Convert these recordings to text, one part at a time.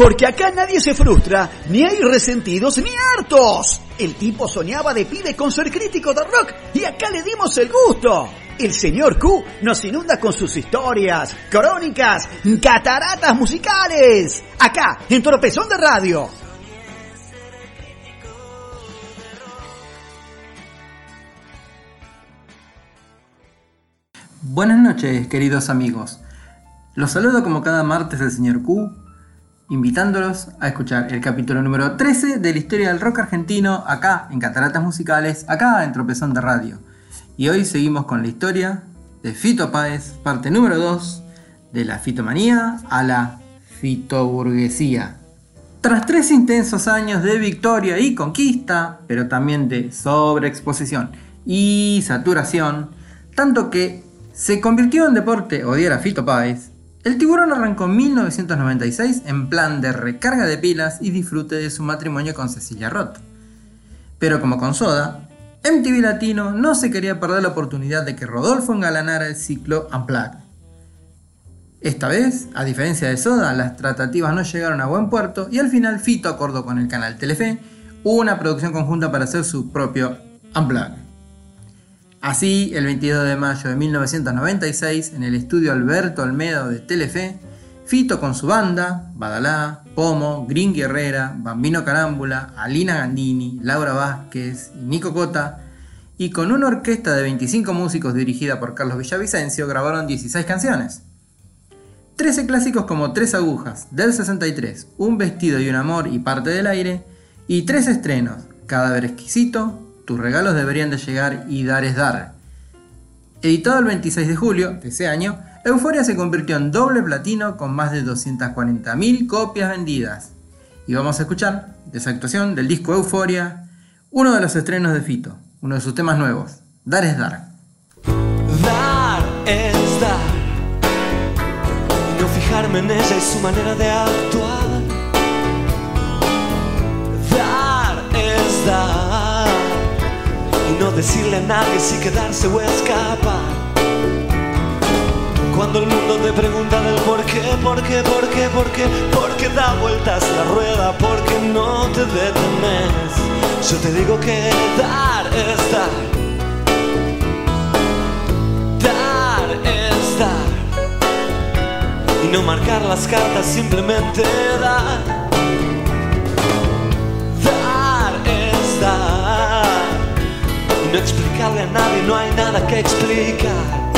Porque acá nadie se frustra, ni hay resentidos ni hartos. El tipo soñaba de pibe con ser crítico de rock y acá le dimos el gusto. El señor Q nos inunda con sus historias, crónicas, cataratas musicales. Acá, en Tropezón de Radio. Buenas noches, queridos amigos. Los saludo como cada martes el señor Q invitándolos a escuchar el capítulo número 13 de la historia del rock argentino acá en Cataratas Musicales, acá en Tropezón de Radio. Y hoy seguimos con la historia de Fito Páez, parte número 2, de la fitomanía a la fitoburguesía. Tras tres intensos años de victoria y conquista, pero también de sobreexposición y saturación, tanto que se convirtió en deporte odiar a Fito Páez, el tiburón arrancó en 1996 en plan de recarga de pilas y disfrute de su matrimonio con Cecilia Roth. Pero como con Soda, MTV Latino no se quería perder la oportunidad de que Rodolfo engalanara el ciclo Unplugged. Esta vez, a diferencia de Soda, las tratativas no llegaron a buen puerto y al final Fito acordó con el canal Telefe una producción conjunta para hacer su propio Unplugged. Así, el 22 de mayo de 1996, en el estudio Alberto Olmedo de Telefe, Fito con su banda, Badalá, Pomo, Green Guerrera, Bambino Carámbula, Alina Gandini, Laura Vázquez y Nico Cota, y con una orquesta de 25 músicos dirigida por Carlos Villavicencio, grabaron 16 canciones. 13 clásicos como Tres Agujas, del 63, Un Vestido y un Amor y Parte del Aire, y tres estrenos, Cadáver Exquisito, tus regalos deberían de llegar y dar es dar. Editado el 26 de julio de ese año, Euforia se convirtió en doble platino con más de 240.000 copias vendidas. Y vamos a escuchar de esa actuación del disco Euforia, uno de los estrenos de Fito, uno de sus temas nuevos, Dar es dar. Dar es dar. No fijarme en ella y su manera de actuar. Dar es dar decirle a nadie si quedarse o escapar. Cuando el mundo te pregunta del por qué, por qué, por qué, por qué, por qué da vueltas la rueda, porque no te detenes. Yo te digo que dar es dar. Dar es dar. Y no marcar las cartas, simplemente dar. Dar es dar no explicarle a nadie, no hay nada que explicar.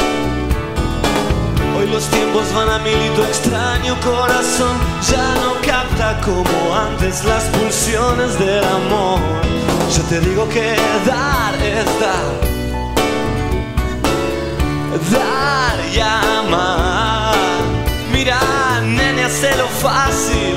Hoy los tiempos van a mil y tu extraño corazón ya no capta como antes las pulsiones del amor. Yo te digo que dar es dar, dar y amar. Mira, nene, hace lo fácil,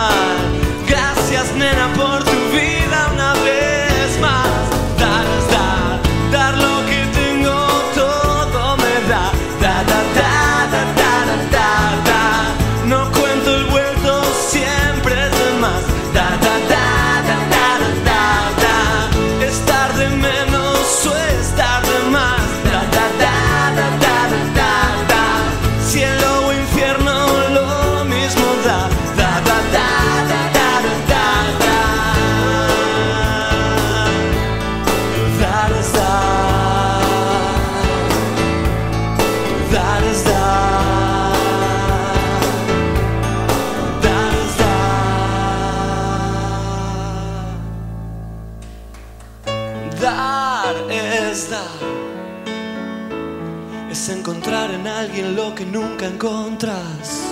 es encontrar en alguien lo que nunca encontras.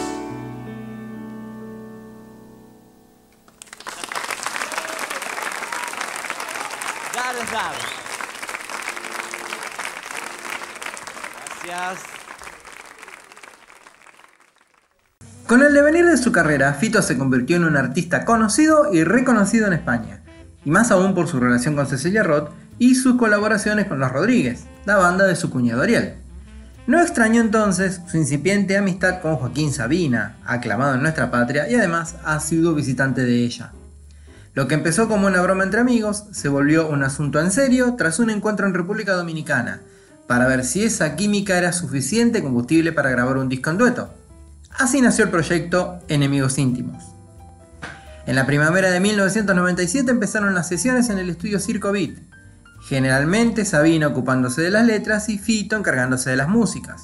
Gracias. Con el devenir de su carrera, Fito se convirtió en un artista conocido y reconocido en España, y más aún por su relación con Cecilia Roth, y sus colaboraciones con Los Rodríguez, la banda de su cuñado Ariel. No extrañó entonces su incipiente amistad con Joaquín Sabina, aclamado en nuestra patria y además ha sido visitante de ella. Lo que empezó como una broma entre amigos se volvió un asunto en serio tras un encuentro en República Dominicana, para ver si esa química era suficiente combustible para grabar un disco en dueto. Así nació el proyecto Enemigos Íntimos. En la primavera de 1997 empezaron las sesiones en el estudio Circo Beat, generalmente Sabina ocupándose de las letras y Fito encargándose de las músicas.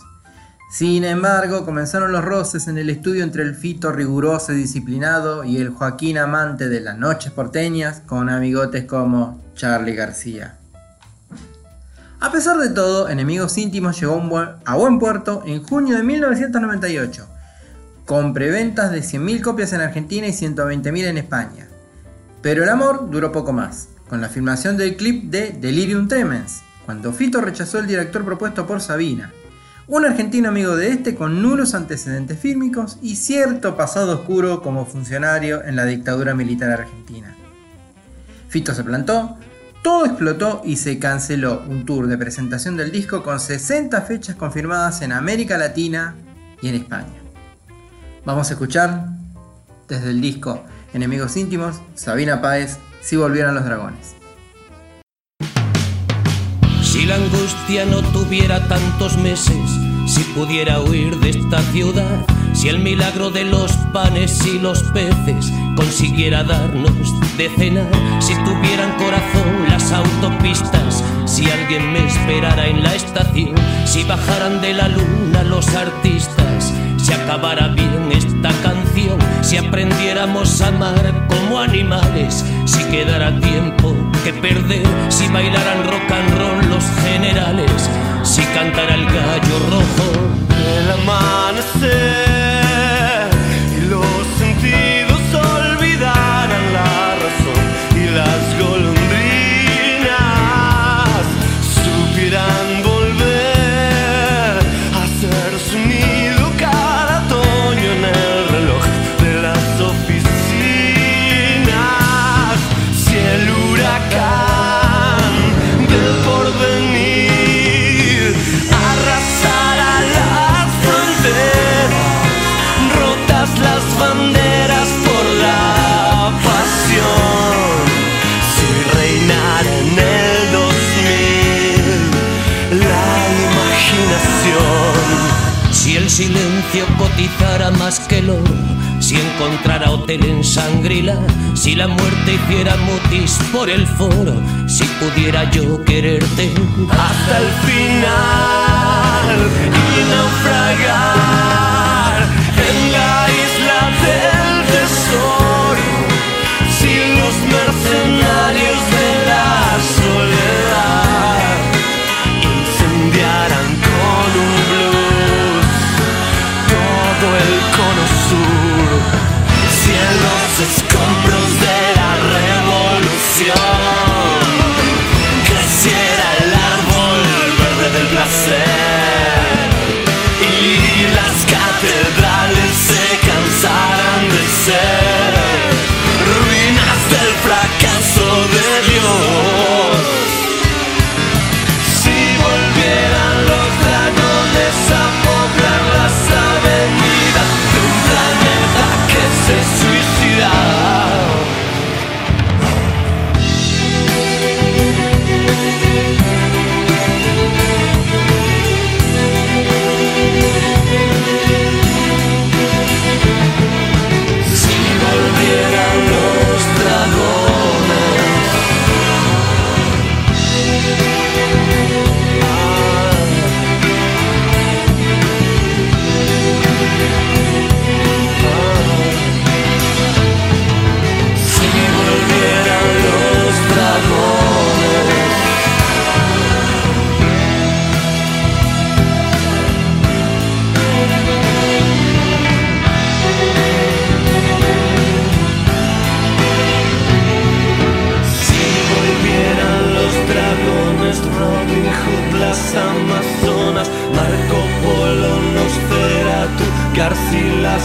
Sin embargo, comenzaron los roces en el estudio entre el Fito riguroso y disciplinado y el Joaquín amante de las noches porteñas con amigotes como Charlie García. A pesar de todo, Enemigos Íntimos llegó a buen puerto en junio de 1998, con preventas de 100.000 copias en Argentina y 120.000 en España. Pero el amor duró poco más, con la filmación del clip de Delirium Tremens, cuando Fito rechazó el director propuesto por Sabina, un argentino amigo de este con nulos antecedentes fílmicos y cierto pasado oscuro como funcionario en la dictadura militar argentina. Fito se plantó, todo explotó y se canceló un tour de presentación del disco con 60 fechas confirmadas en América Latina y en España. Vamos a escuchar desde el disco Enemigos Íntimos, Sabina Páez, Si volvieran los dragones. Si la angustia no tuviera tantos meses, si pudiera huir de esta ciudad, si el milagro de los panes y los peces consiguiera darnos de cenar, si tuvieran corazón las autopistas, si alguien me esperara en la estación, si bajaran de la luna los artistas, si acabara bien esta canción, si aprendiéramos a amar como animales, si quedara tiempo que perder, si bailaran rock and roll los generales, si cantara el gallo rojo. El amanecer si encontrara hotel en Sangrila, si la muerte hiciera mutis por el foro, si pudiera yo quererte hasta el final y naufragar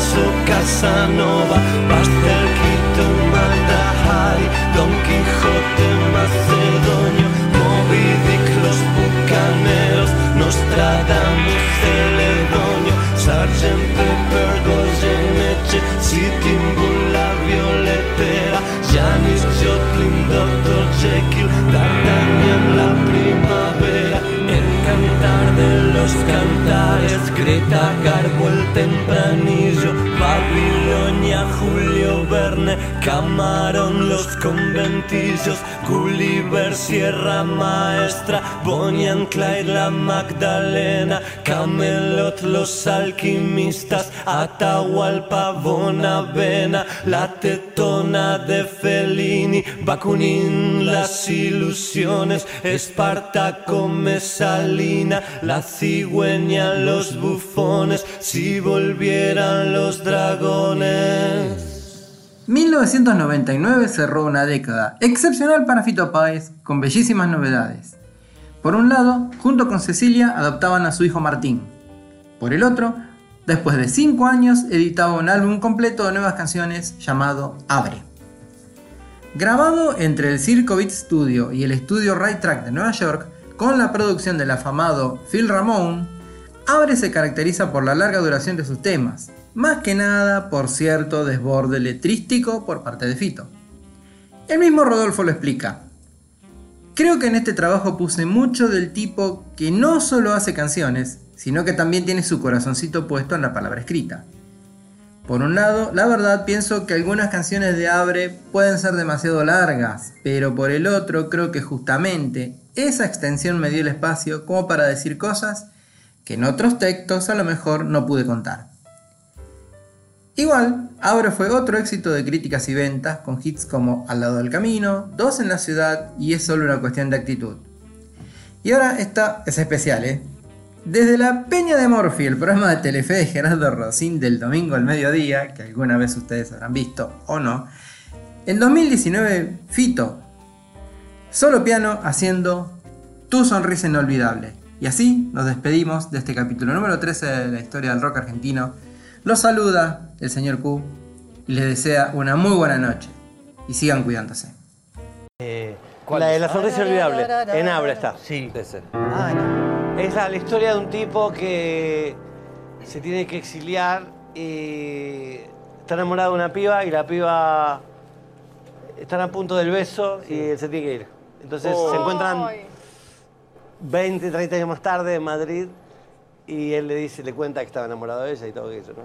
caso Casanova, Bastelquito, Maldahari, Don Quijote, Macedonio, Moby Dick, los bucaneros, Nostradamus, Celedonio, Sargent Pepper, Goyeneche, Sitting Bull, la violetera, Janis Joplin, Dr. Jekyll, D'Artagnan, la primavera, el cantar de los cantares, Greta Garbo, el tempranillo, Camarón, los conventillos, Gulliver, Sierra Maestra, Bonnie and Clyde, la Magdalena, Camelot, los alquimistas, Atahualpa, Bonavena, la tetona de Fellini, Bakunin, las ilusiones, Espartaco, Mesalina, la cigüeña, los bufones, si volvieran los dragones. 1999 cerró una década excepcional para Fito Páez con bellísimas novedades. Por un lado, junto con Cecilia adoptaban a su hijo Martín. Por el otro, después de 5 años editaba un álbum completo de nuevas canciones llamado Abre. Grabado entre el Circo Beat Studio y el estudio Right Track de Nueva York, con la producción del afamado Phil Ramone, Abre se caracteriza por la larga duración de sus temas, más que nada por cierto desborde letrístico por parte de Fito. El mismo Rodolfo lo explica. Creo que en este trabajo puse mucho del tipo que no solo hace canciones, sino que también tiene su corazoncito puesto en la palabra escrita. Por un lado, la verdad pienso que algunas canciones de Abre pueden ser demasiado largas, pero por el otro creo que justamente esa extensión me dio el espacio como para decir cosas que en otros textos a lo mejor no pude contar. Igual, Abre fue otro éxito de críticas y ventas, con hits como Al lado del camino, Dos en la ciudad y Es solo una cuestión de actitud. Y ahora esta es especial, ¿eh? Desde la Peña de Morphy, el programa de Telefe de Gerardo Rosín del domingo al mediodía, que alguna vez ustedes habrán visto o no, en 2019 Fito, solo piano haciendo Tu sonrisa inolvidable. Y así nos despedimos de este capítulo número 13 de la historia del rock argentino. Los saluda el señor Q y les desea una muy buena noche. Y sigan cuidándose. La de la sonrisa olvidable. En Abra está. Sí. Ese. Ah, no. Es la, la historia de un tipo que se tiene que exiliar y está enamorado de una piba y la piba están a punto del beso y él se tiene que ir. Entonces se encuentran 20, 30 años más tarde en Madrid y él le dice, le cuenta que estaba enamorado de ella y todo eso, ¿no?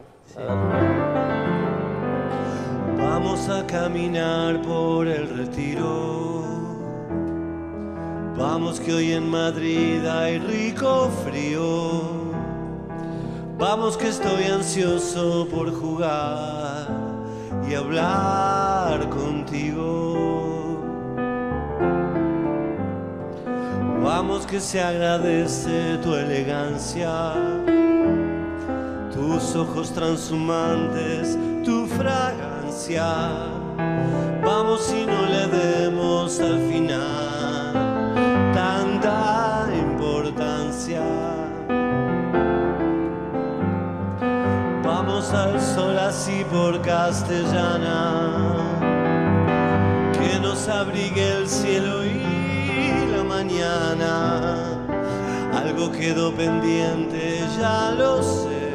Vamos a caminar por el retiro. Vamos que hoy en Madrid hay rico frío. Vamos que estoy ansioso por jugar y hablar contigo. Vamos que se agradece tu elegancia, tus ojos transhumantes, tu fragancia. Vamos y no le demos al final tanta importancia. Vamos al sol así por castellana, que nos abrigue el cielo y Algo quedó pendiente, ya lo sé.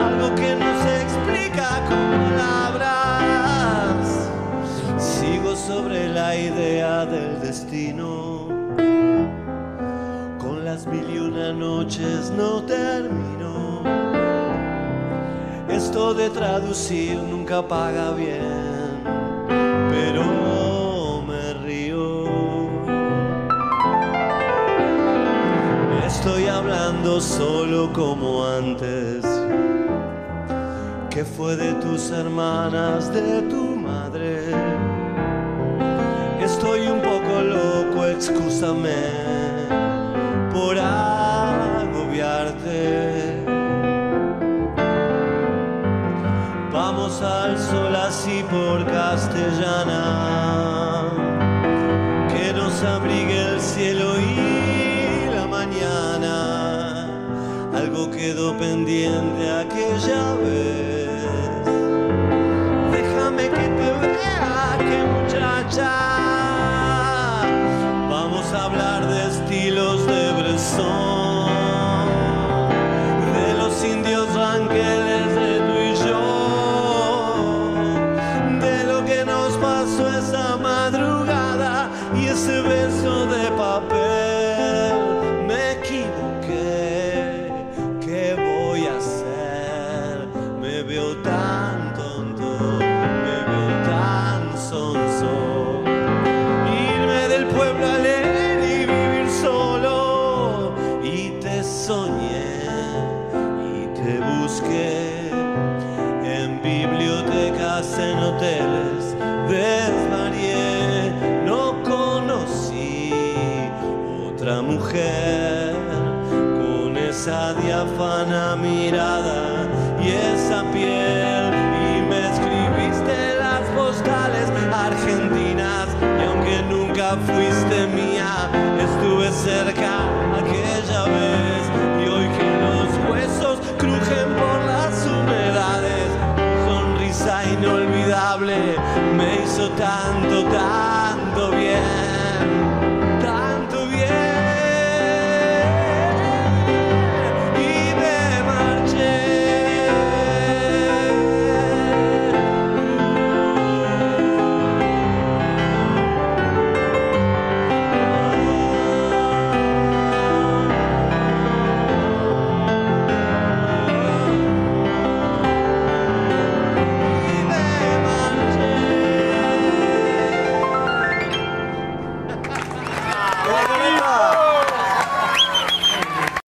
Algo que no se explica con palabras. Sigo sobre la idea del destino. Con las mil y una noches no termino. Esto de traducir nunca paga bien, pero Estoy hablando solo como antes, que fue de tus hermanas, de tu madre. Estoy un poco loco, excúsame por agobiarte. Vamos al sol así por castellana, que nos abrigue el cielo y quedó pendiente aquella vez. Déjame que te vea, que muchacha. Vamos a hablar de estilos de Bresson, de los indios ranqueles de tú y yo, de lo que nos pasó esa madrugada y ese beso de papel. Con esa diáfana mirada y esa piel. Y me escribiste las postales argentinas y aunque nunca fuiste mía, estuve cerca aquella vez. Y hoy que los huesos crujen por las humedades, tu sonrisa inolvidable me hizo tanto, tanto